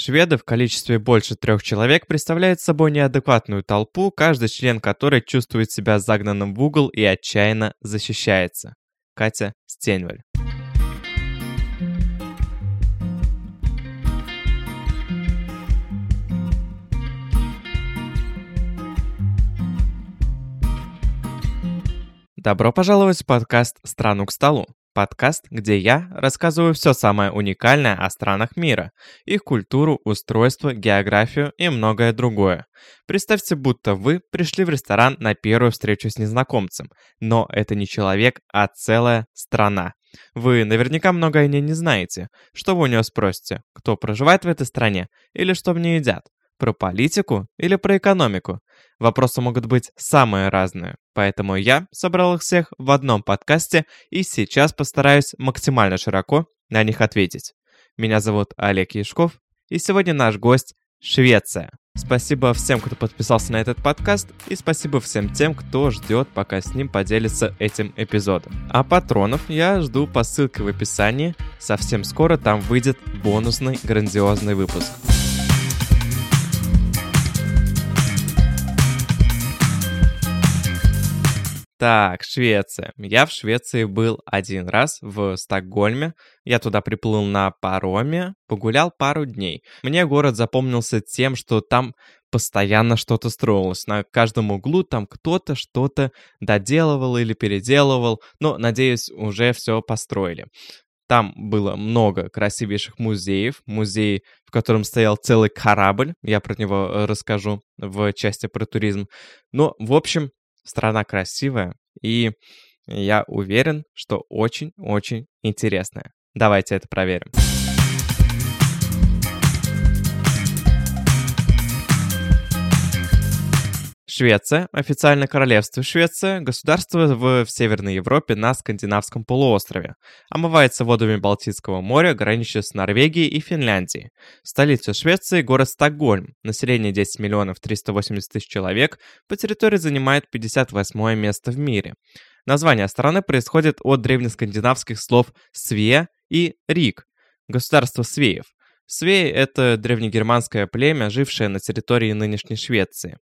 Шведы в количестве больше трех человек представляют собой неадекватную толпу, каждый член которой чувствует себя загнанным в угол и отчаянно защищается. Катя Стенваль. Добро пожаловать в подкаст «Страну к столу». Подкаст, где я рассказываю все самое уникальное о странах мира, их культуру, устройство, географию и многое другое. Представьте, будто вы пришли в ресторан на первую встречу с незнакомцем, но это не человек, а целая страна. Вы наверняка много о ней не знаете. Что вы у нее спросите? Кто проживает в этой стране? Или что в ней едят? Про политику или про экономику? Вопросы могут быть самые разные, поэтому я собрал их всех в одном подкасте и сейчас постараюсь максимально широко на них ответить. Меня зовут Олег Яшков, и сегодня наш гость — Швеция. Спасибо всем, кто подписался на этот подкаст, и спасибо всем тем, кто ждет, пока с ним поделится этим эпизодом. А патронов я жду по ссылке в описании. Совсем скоро там выйдет бонусный грандиозный выпуск. Так, Швеция. Я в Швеции был один раз, в Стокгольме. Я туда приплыл на пароме, погулял пару дней. Мне город запомнился тем, что там постоянно что-то строилось. На каждом углу там кто-то что-то доделывал или переделывал, но, надеюсь, уже все построили. Там было много красивейших музеев. Музей, в котором стоял целый корабль. Я про него э, расскажу в части про туризм. Но, в общем, страна красивая, и я уверен, что очень-очень интересная. Давайте это проверим. Швеция, официально королевство Швеция, государство в, в Северной Европе на Скандинавском полуострове. Омывается водами Балтийского моря, граничит с Норвегией и Финляндией. Столица Швеции – город Стокгольм. Население 10 миллионов 380 тысяч человек. По территории занимает 58 место в мире. Название страны происходит от древнескандинавских слов «све» и «рик» – государство свеев. Свеи – это древнегерманское племя, жившее на территории нынешней Швеции.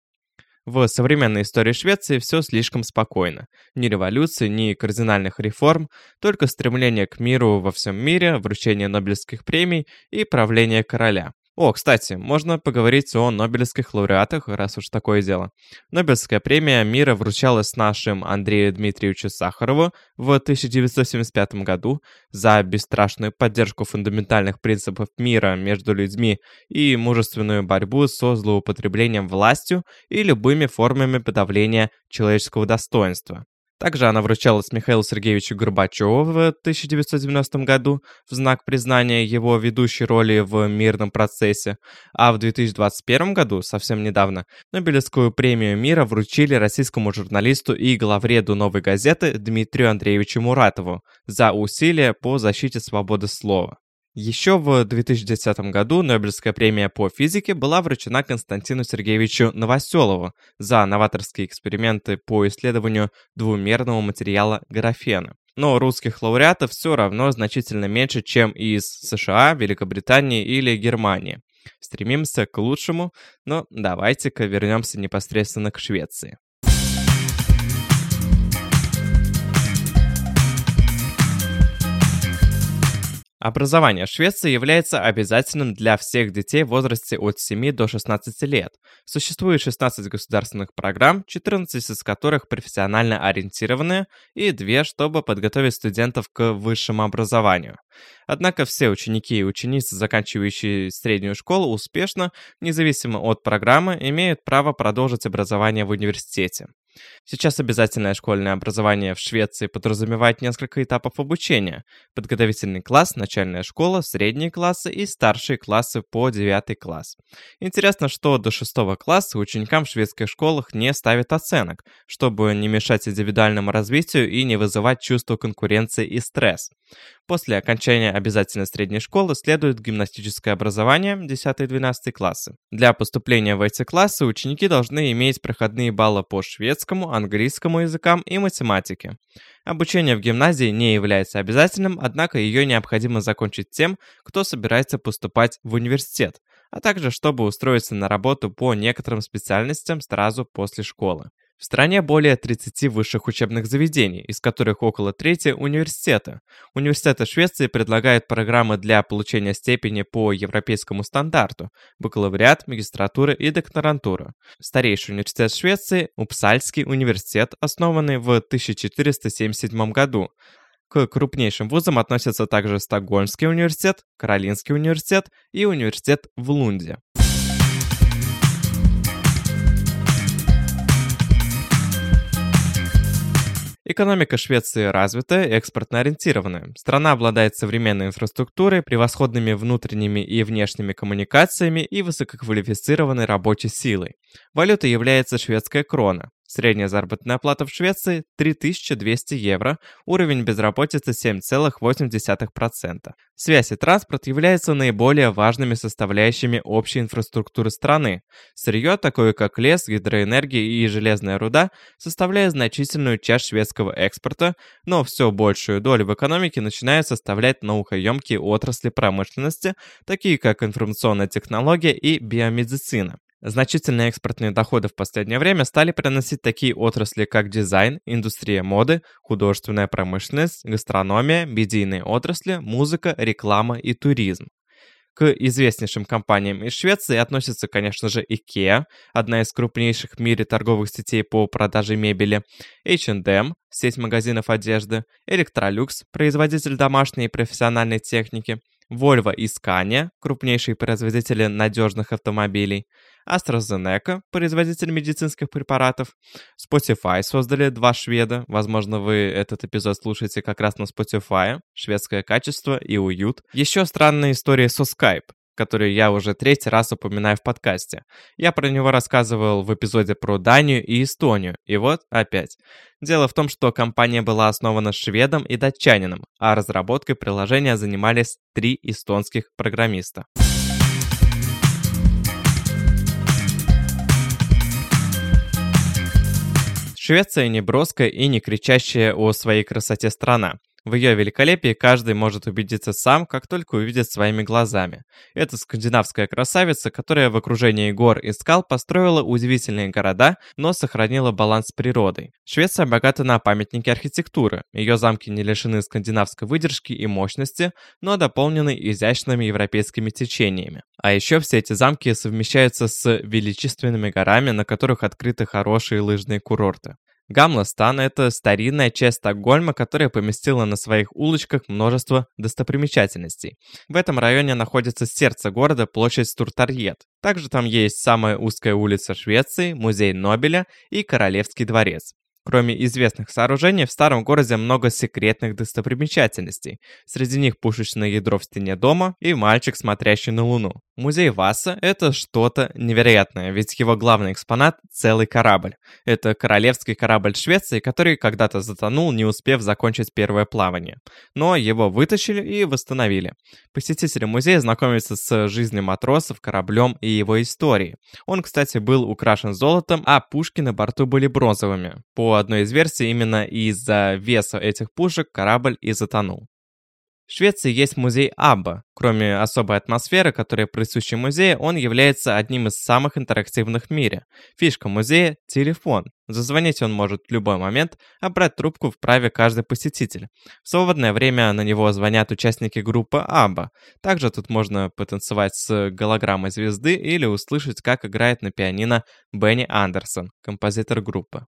В современной истории Швеции все слишком спокойно. Ни революции, ни кардинальных реформ, только стремление к миру во всем мире, вручение Нобелевских премий и правление короля. О, кстати, можно поговорить о Нобелевских лауреатах, раз уж такое дело. Нобелевская премия мира вручалась нашим Андрею Дмитриевичу Сахарову в 1975 году за бесстрашную поддержку фундаментальных принципов мира между людьми и мужественную борьбу со злоупотреблением властью и любыми формами подавления человеческого достоинства. Также она вручалась Михаилу Сергеевичу Горбачеву в 1990 году в знак признания его ведущей роли в мирном процессе, а в 2021 году, совсем недавно, Нобелевскую премию мира вручили российскому журналисту и главреду «Новой газеты» Дмитрию Андреевичу Муратову за усилия по защите свободы слова. Еще в 2010 году Нобелевская премия по физике была вручена Константину Сергеевичу Новоселову за новаторские эксперименты по исследованию двумерного материала графена. Но русских лауреатов все равно значительно меньше, чем из США, Великобритании или Германии. Стремимся к лучшему, но давайте-ка вернемся непосредственно к Швеции. Образование в Швеции является обязательным для всех детей в возрасте от 7 до 16 лет. Существует 16 государственных программ, 14 из которых профессионально ориентированные и 2, чтобы подготовить студентов к высшему образованию. Однако все ученики и ученицы, заканчивающие среднюю школу, успешно, независимо от программы, имеют право продолжить образование в университете. Сейчас обязательное школьное образование в Швеции подразумевает несколько этапов обучения. Подготовительный класс, начальная школа, средние классы и старшие классы по 9 класс. Интересно, что до 6 класса ученикам в шведских школах не ставят оценок, чтобы не мешать индивидуальному развитию и не вызывать чувство конкуренции и стресс. После окончания обязательной средней школы следует гимнастическое образование 10-12 классы. Для поступления в эти классы ученики должны иметь проходные баллы по шведскому, английскому языкам и математике. Обучение в гимназии не является обязательным, однако ее необходимо закончить тем, кто собирается поступать в университет. а также чтобы устроиться на работу по некоторым специальностям сразу после школы. В стране более 30 высших учебных заведений, из которых около трети – университеты. Университеты Швеции предлагают программы для получения степени по европейскому стандарту – бакалавриат, магистратура и докторантура. Старейший университет Швеции – Упсальский университет, основанный в 1477 году. К крупнейшим вузам относятся также Стокгольмский университет, Каролинский университет и университет в Лунде. Экономика Швеции развитая, экспортно ориентированная. Страна обладает современной инфраструктурой, превосходными внутренними и внешними коммуникациями и высококвалифицированной рабочей силой. Валютой является шведская крона. Средняя заработная плата в Швеции – 3200 евро, уровень безработицы 7,8%. Связь и транспорт являются наиболее важными составляющими общей инфраструктуры страны. Сырье, такое как лес, гидроэнергия и железная руда, составляет значительную часть шведского экспорта, но все большую долю в экономике начинают составлять наукоемкие отрасли промышленности, такие как информационная технология и биомедицина. Значительные экспортные доходы в последнее время стали приносить такие отрасли, как дизайн, индустрия моды, художественная промышленность, гастрономия, медийные отрасли, музыка, реклама и туризм. К известнейшим компаниям из Швеции относятся, конечно же, IKEA, одна из крупнейших в мире торговых сетей по продаже мебели, H&M, сеть магазинов одежды, Electrolux, производитель домашней и профессиональной техники, Volvo и Scania, крупнейшие производители надежных автомобилей, AstraZeneca, производитель медицинских препаратов, Spotify создали два шведа, возможно, вы этот эпизод слушаете как раз на Spotify, шведское качество и уют. Еще странная история со Skype, который я уже третий раз упоминаю в подкасте. Я про него рассказывал в эпизоде про Данию и Эстонию, и вот опять. Дело в том, что компания была основана шведом и датчанином, а разработкой приложения занимались три эстонских программиста. Швеция не броская и не кричащая о своей красоте страна. В ее великолепии каждый может убедиться сам, как только увидит своими глазами. Это скандинавская красавица, которая в окружении гор и скал построила удивительные города, но сохранила баланс с природой. Швеция богата на памятники архитектуры. Ее замки не лишены скандинавской выдержки и мощности, но дополнены изящными европейскими течениями. А еще все эти замки совмещаются с величественными горами, на которых открыты хорошие лыжные курорты. Гамластан – это старинная часть Стокгольма, которая поместила на своих улочках множество достопримечательностей. В этом районе находится сердце города, площадь Стуртарьет. Также там есть самая узкая улица Швеции, музей Нобеля и Королевский дворец. Кроме известных сооружений, в старом городе много секретных достопримечательностей. Среди них пушечное ядро в стене дома и мальчик, смотрящий на Луну. Музей Васа — это что-то невероятное, ведь его главный экспонат — целый корабль. Это королевский корабль Швеции, который когда-то затонул, не успев закончить первое плавание. Но его вытащили и восстановили. Посетители музея знакомятся с жизнью матросов, кораблем и его историей. Он, кстати, был украшен золотом, а пушки на борту были бронзовыми. По одной из версий, именно из-за веса этих пушек корабль и затонул. В Швеции есть музей Абба. Кроме особой атмосферы, которая присуща музею, он является одним из самых интерактивных в мире. Фишка музея – телефон. Зазвонить он может в любой момент, а брать трубку вправе каждый посетитель. В свободное время на него звонят участники группы Абба. Также тут можно потанцевать с голограммой звезды или услышать, как играет на пианино Бенни Андерсон, композитор группы.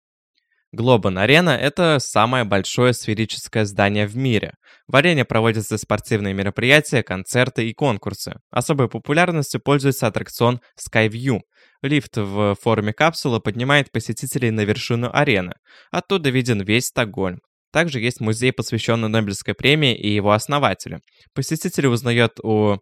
Глобан Арена – это самое большое сферическое здание в мире. В арене проводятся спортивные мероприятия, концерты и конкурсы. Особой популярностью пользуется аттракцион Skyview. Лифт в форме капсулы поднимает посетителей на вершину арены. Оттуда виден весь Стокгольм. Также есть музей, посвященный Нобелевской премии и его основателю. Посетители узнают о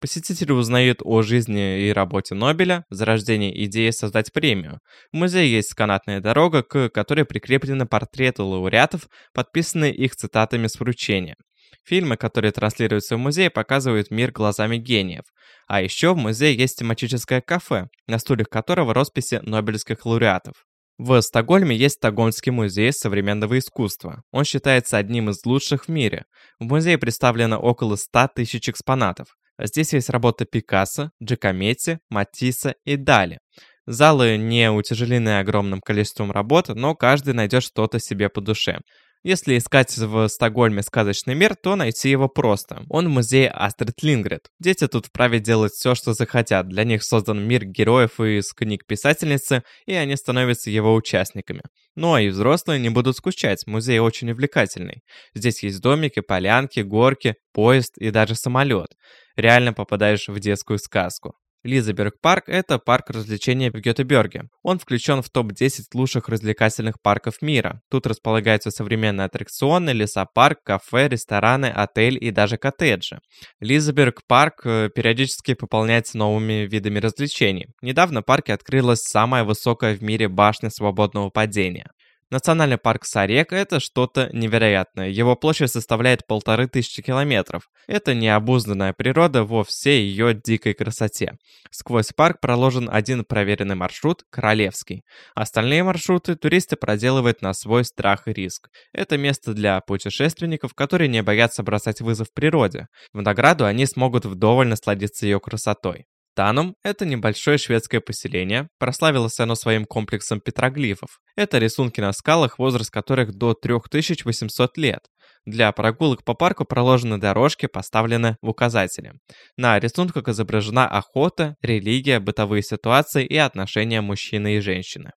Посетители узнают о жизни и работе Нобеля, зарождении идеи создать премию. В музее есть канатная дорога, к которой прикреплены портреты лауреатов, подписанные их цитатами с вручения. Фильмы, которые транслируются в музее, показывают мир глазами гениев. А еще в музее есть тематическое кафе, на стульях которого росписи нобелевских лауреатов. В Стокгольме есть Стокгольмский музей современного искусства. Он считается одним из лучших в мире. В музее представлено около 100 тысяч экспонатов. Здесь есть работа Пикассо, Джакометти, Матисса и Дали. Залы не утяжелены огромным количеством работ, но каждый найдет что-то себе по душе. Если искать в Стокгольме сказочный мир, то найти его просто. Он в музее Астрид Лингрид. Дети тут вправе делать все, что захотят. Для них создан мир героев из книг писательницы, и они становятся его участниками. Ну а и взрослые не будут скучать, музей очень увлекательный. Здесь есть домики, полянки, горки, поезд и даже самолет. Реально попадаешь в детскую сказку. Лизаберг парк – это парк развлечений в Гетеберге. Он включен в топ-10 лучших развлекательных парков мира. Тут располагаются современные аттракционы, лесопарк, кафе, рестораны, отель и даже коттеджи. Лизаберг парк э, периодически пополняется новыми видами развлечений. Недавно в парке открылась самая высокая в мире башня свободного падения. Национальный парк Сарек – это что-то невероятное. Его площадь составляет полторы тысячи километров. Это необузданная природа во всей ее дикой красоте. Сквозь парк проложен один проверенный маршрут – Королевский. Остальные маршруты туристы проделывают на свой страх и риск. Это место для путешественников, которые не боятся бросать вызов природе. В награду они смогут вдоволь насладиться ее красотой. Танум – это небольшое шведское поселение, прославилось оно своим комплексом петроглифов. Это рисунки на скалах, возраст которых до 3800 лет. Для прогулок по парку проложены дорожки, поставлены в указатели. На рисунках изображена охота, религия, бытовые ситуации и отношения мужчины и женщины.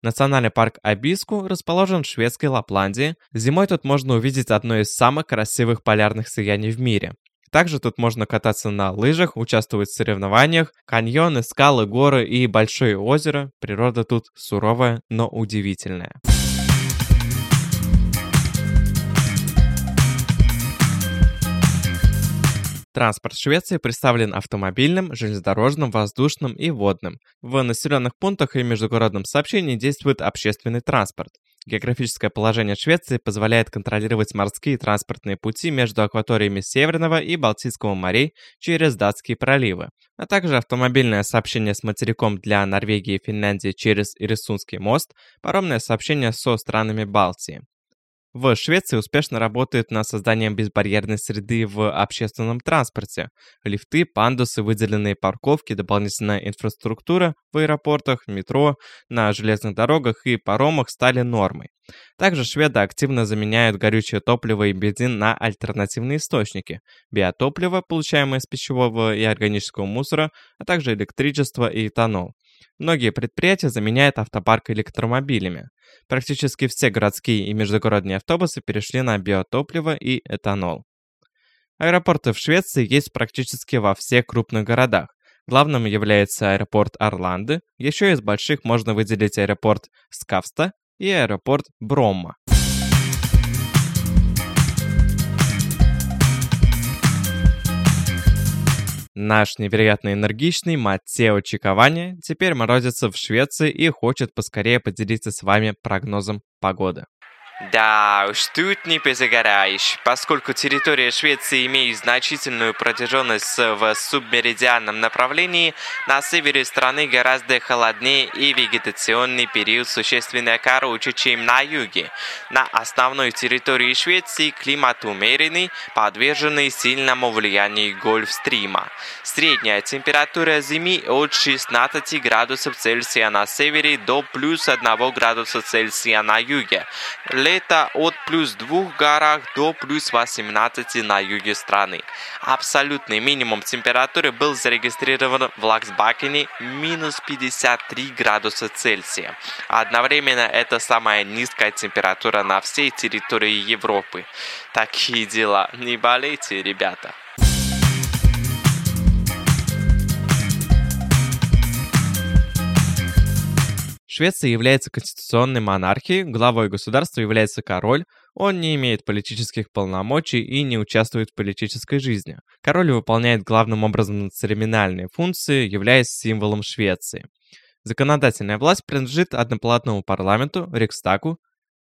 Национальный парк Абиску расположен в шведской Лапландии. Зимой тут можно увидеть одно из самых красивых полярных сияний в мире. Также тут можно кататься на лыжах, участвовать в соревнованиях, каньоны, скалы, горы и большое озеро. Природа тут суровая, но удивительная. Транспорт Швеции представлен автомобильным, железнодорожным, воздушным и водным. В населенных пунктах и междугородном сообщении действует общественный транспорт. Географическое положение Швеции позволяет контролировать морские транспортные пути между акваториями Северного и Балтийского морей через датские проливы, а также автомобильное сообщение с материком для Норвегии и Финляндии через Ирисунский мост, паромное сообщение со странами Балтии. В Швеции успешно работают над созданием безбарьерной среды в общественном транспорте. Лифты, пандусы, выделенные парковки, дополнительная инфраструктура в аэропортах, метро, на железных дорогах и паромах стали нормой. Также шведы активно заменяют горючее топливо и бензин на альтернативные источники. Биотопливо, получаемое из пищевого и органического мусора, а также электричество и этанол. Многие предприятия заменяют автопарк электромобилями. Практически все городские и междугородные автобусы перешли на биотопливо и этанол. Аэропорты в Швеции есть практически во всех крупных городах. Главным является аэропорт Орланды, еще из больших можно выделить аэропорт Скавста и аэропорт Бромма. Наш невероятно энергичный Матео Чиковани теперь морозится в Швеции и хочет поскорее поделиться с вами прогнозом погоды. Да уж, тут не позагораешь, поскольку территория Швеции имеет значительную протяженность в субмеридианном направлении, на севере страны гораздо холоднее и вегетационный период существенно короче, чем на юге. На основной территории Швеции климат умеренный, подверженный сильному влиянию Гольфстрима. Средняя температура зимы от 16 градусов Цельсия на севере до плюс 1 градуса Цельсия на юге от плюс 2 горах до плюс 18 на юге страны. Абсолютный минимум температуры был зарегистрирован в Лаксбакене минус 53 градуса Цельсия. Одновременно это самая низкая температура на всей территории Европы. Такие дела. Не болейте, ребята. Швеция является конституционной монархией, главой государства является король, он не имеет политических полномочий и не участвует в политической жизни. Король выполняет главным образом церемониальные функции, являясь символом Швеции. Законодательная власть принадлежит одноплатному парламенту, Рикстагу,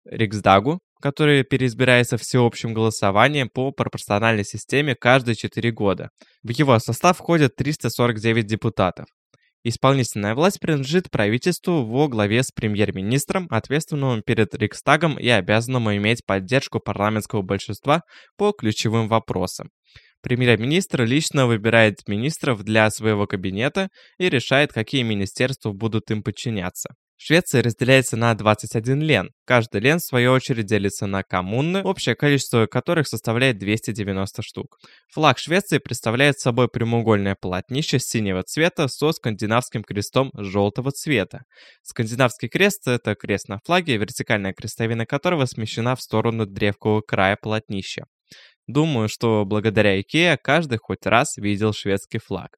Риксдагу, который переизбирается всеобщим голосованием по пропорциональной системе каждые 4 года. В его состав входят 349 депутатов. Исполнительная власть принадлежит правительству во главе с премьер-министром, ответственным перед Рикстагом и обязанному иметь поддержку парламентского большинства по ключевым вопросам. Премьер-министр лично выбирает министров для своего кабинета и решает, какие министерства будут им подчиняться. Швеция разделяется на 21 лен. Каждый лен, в свою очередь, делится на коммуны, общее количество которых составляет 290 штук. Флаг Швеции представляет собой прямоугольное полотнище синего цвета со скандинавским крестом желтого цвета. Скандинавский крест — это крест на флаге, вертикальная крестовина которого смещена в сторону древкового края полотнища. Думаю, что благодаря Икеа каждый хоть раз видел шведский флаг.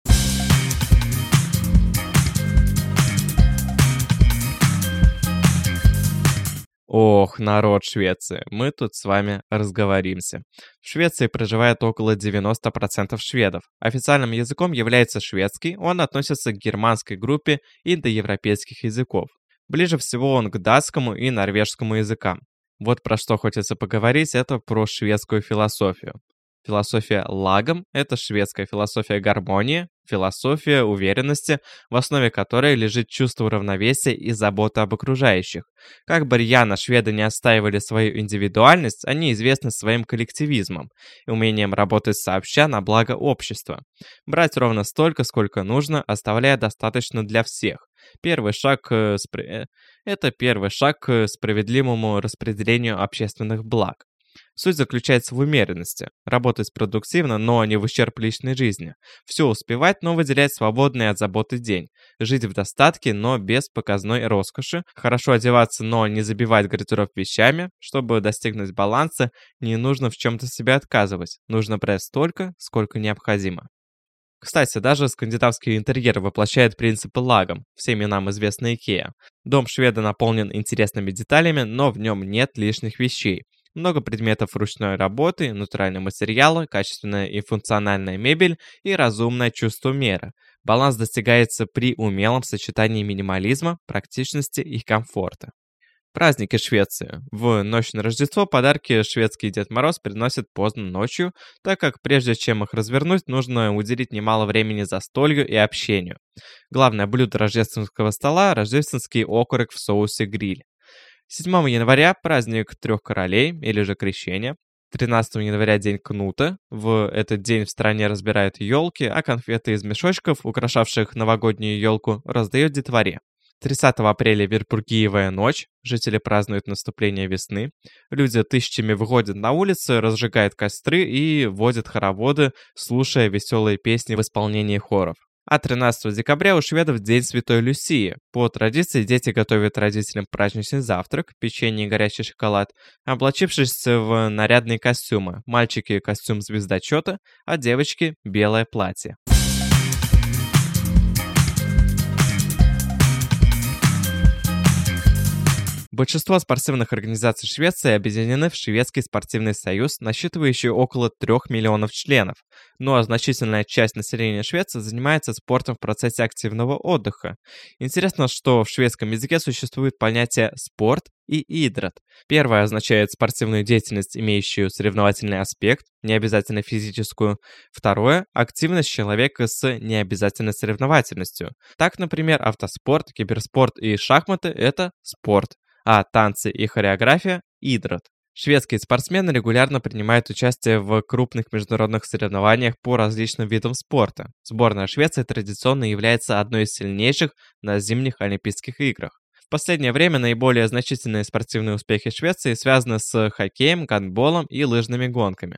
Ох, народ Швеции, мы тут с вами разговоримся. В Швеции проживает около 90% шведов. Официальным языком является шведский, он относится к германской группе индоевропейских языков. Ближе всего он к датскому и норвежскому языкам. Вот про что хочется поговорить, это про шведскую философию. Философия лагом — это шведская философия гармонии, философия уверенности, в основе которой лежит чувство равновесия и забота об окружающих. Как бы рьяно шведы не отстаивали свою индивидуальность, они известны своим коллективизмом и умением работать сообща на благо общества. Брать ровно столько, сколько нужно, оставляя достаточно для всех. Первый шаг спри... Э, это первый шаг к справедливому распределению общественных благ. Суть заключается в умеренности. Работать продуктивно, но не в ущерб личной жизни. Все успевать, но выделять свободный от заботы день. Жить в достатке, но без показной роскоши. Хорошо одеваться, но не забивать гардероб вещами. Чтобы достигнуть баланса, не нужно в чем-то себе отказывать. Нужно брать столько, сколько необходимо. Кстати, даже скандинавский интерьер воплощает принципы лагом, всеми нам известный IKEA. Дом шведа наполнен интересными деталями, но в нем нет лишних вещей много предметов ручной работы, натуральные материалы, качественная и функциональная мебель и разумное чувство меры. Баланс достигается при умелом сочетании минимализма, практичности и комфорта. Праздники Швеции. В ночь на Рождество подарки шведский Дед Мороз приносит поздно ночью, так как прежде чем их развернуть, нужно уделить немало времени застолью и общению. Главное блюдо рождественского стола – рождественский окорок в соусе гриль. 7 января праздник Трех Королей, или же Крещение. 13 января день Кнута. В этот день в стране разбирают елки, а конфеты из мешочков, украшавших новогоднюю елку, раздают детворе. 30 апреля Верпургиевая ночь. Жители празднуют наступление весны. Люди тысячами выходят на улицы, разжигают костры и водят хороводы, слушая веселые песни в исполнении хоров. А 13 декабря у шведов День Святой Люсии. По традиции дети готовят родителям праздничный завтрак, печенье и горячий шоколад, облачившись в нарядные костюмы. Мальчики – костюм звездочета, а девочки – белое платье. Большинство спортивных организаций Швеции объединены в Шведский спортивный союз, насчитывающий около 3 миллионов членов. Ну а значительная часть населения Швеции занимается спортом в процессе активного отдыха. Интересно, что в шведском языке существует понятие «спорт» и «идрат». Первое означает спортивную деятельность, имеющую соревновательный аспект, не обязательно физическую. Второе – активность человека с необязательной соревновательностью. Так, например, автоспорт, киберспорт и шахматы – это спорт а танцы и хореография – Идрот. Шведские спортсмены регулярно принимают участие в крупных международных соревнованиях по различным видам спорта. Сборная Швеции традиционно является одной из сильнейших на зимних Олимпийских играх. В последнее время наиболее значительные спортивные успехи Швеции связаны с хоккеем, гандболом и лыжными гонками.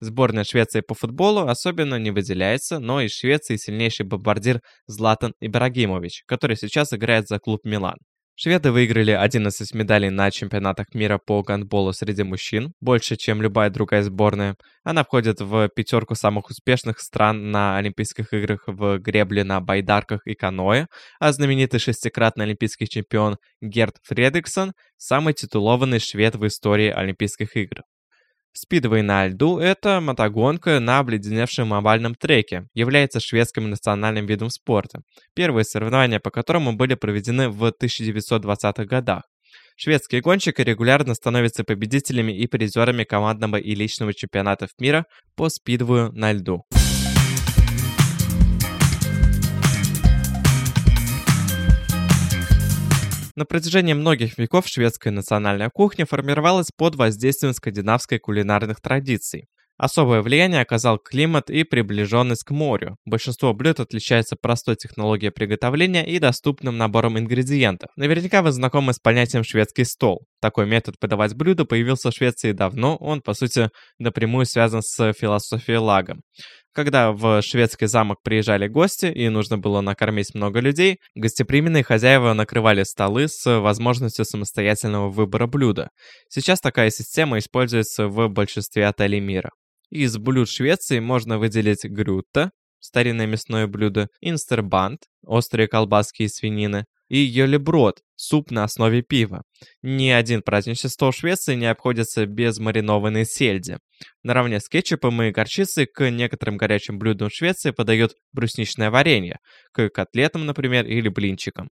Сборная Швеции по футболу особенно не выделяется, но из Швеции сильнейший бомбардир Златан Ибрагимович, который сейчас играет за клуб Милан. Шведы выиграли 11 медалей на чемпионатах мира по гандболу среди мужчин, больше, чем любая другая сборная. Она входит в пятерку самых успешных стран на Олимпийских играх в гребле на байдарках и каноэ, а знаменитый шестикратный олимпийский чемпион Герт Фредриксон – самый титулованный швед в истории Олимпийских игр. Спидвей на льду – это мотогонка на обледеневшем овальном треке, является шведским национальным видом спорта. Первые соревнования по которому были проведены в 1920-х годах. Шведские гонщики регулярно становятся победителями и призерами командного и личного чемпионатов мира по спидвею на льду. На протяжении многих веков шведская национальная кухня формировалась под воздействием скандинавской кулинарных традиций. Особое влияние оказал климат и приближенность к морю. Большинство блюд отличается простой технологией приготовления и доступным набором ингредиентов. Наверняка вы знакомы с понятием «шведский стол». Такой метод подавать блюда появился в Швеции давно, он, по сути, напрямую связан с философией лага. Когда в шведский замок приезжали гости и нужно было накормить много людей, гостеприимные хозяева накрывали столы с возможностью самостоятельного выбора блюда. Сейчас такая система используется в большинстве отелей мира. Из блюд Швеции можно выделить грюта, старинное мясное блюдо, инстербанд, острые колбаски из свинины, и йолеброд, суп на основе пива. Ни один праздничный стол Швеции не обходится без маринованной сельди. Наравне с кетчупом и горчицей к некоторым горячим блюдам Швеции подают брусничное варенье, к котлетам, например, или блинчикам.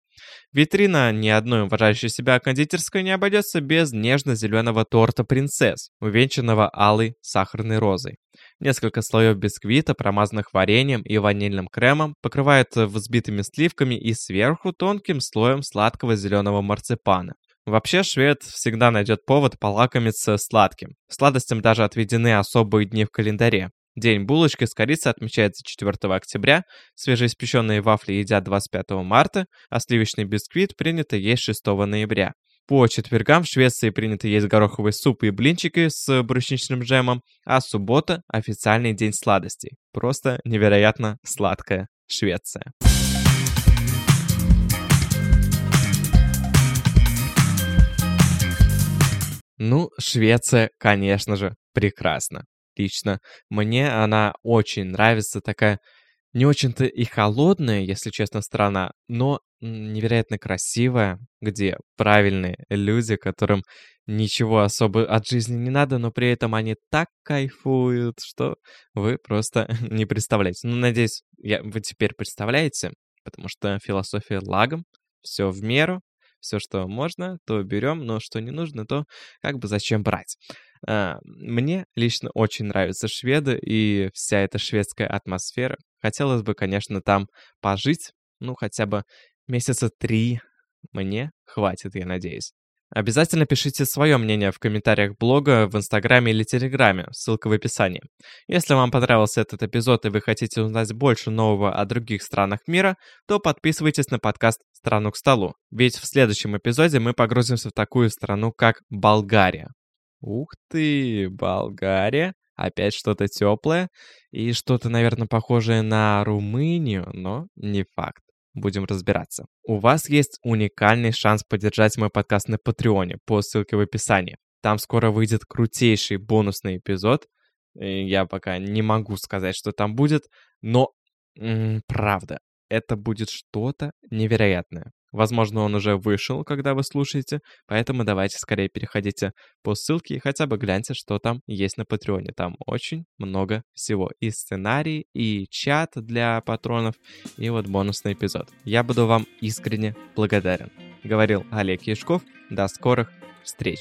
Витрина ни одной уважающей себя кондитерской не обойдется без нежно-зеленого торта принцесс, увенчанного алой сахарной розой. Несколько слоев бисквита, промазанных вареньем и ванильным кремом, покрывают взбитыми сливками и сверху тонким слоем сладкого зеленого марципана. Вообще, швед всегда найдет повод полакомиться сладким. Сладостям даже отведены особые дни в календаре. День булочки с корицей отмечается 4 октября, свежеиспеченные вафли едят 25 марта, а сливочный бисквит принято есть 6 ноября. По четвергам в Швеции принято есть гороховый суп и блинчики с брусничным джемом, а суббота – официальный день сладостей. Просто невероятно сладкая Швеция. Ну, Швеция, конечно же, прекрасна. Лично мне она очень нравится, такая не очень-то и холодная, если честно, страна, но невероятно красивая, где правильные люди, которым ничего особо от жизни не надо, но при этом они так кайфуют, что вы просто не представляете. Ну, надеюсь, я, вы теперь представляете, потому что философия лагом, все в меру, все, что можно, то берем, но что не нужно, то как бы зачем брать. А, мне лично очень нравятся шведы и вся эта шведская атмосфера. Хотелось бы, конечно, там пожить, ну, хотя бы месяца три мне хватит, я надеюсь. Обязательно пишите свое мнение в комментариях блога, в Инстаграме или Телеграме, ссылка в описании. Если вам понравился этот эпизод и вы хотите узнать больше нового о других странах мира, то подписывайтесь на подкаст «Страну к столу», ведь в следующем эпизоде мы погрузимся в такую страну, как Болгария. Ух ты, Болгария, опять что-то теплое и что-то, наверное, похожее на Румынию, но не факт будем разбираться. У вас есть уникальный шанс поддержать мой подкаст на Патреоне по ссылке в описании. Там скоро выйдет крутейший бонусный эпизод. Я пока не могу сказать, что там будет, но правда, это будет что-то невероятное. Возможно, он уже вышел, когда вы слушаете, поэтому давайте скорее переходите по ссылке и хотя бы гляньте, что там есть на Патреоне. Там очень много всего. И сценарий, и чат для патронов, и вот бонусный эпизод. Я буду вам искренне благодарен. Говорил Олег Яшков. До скорых встреч!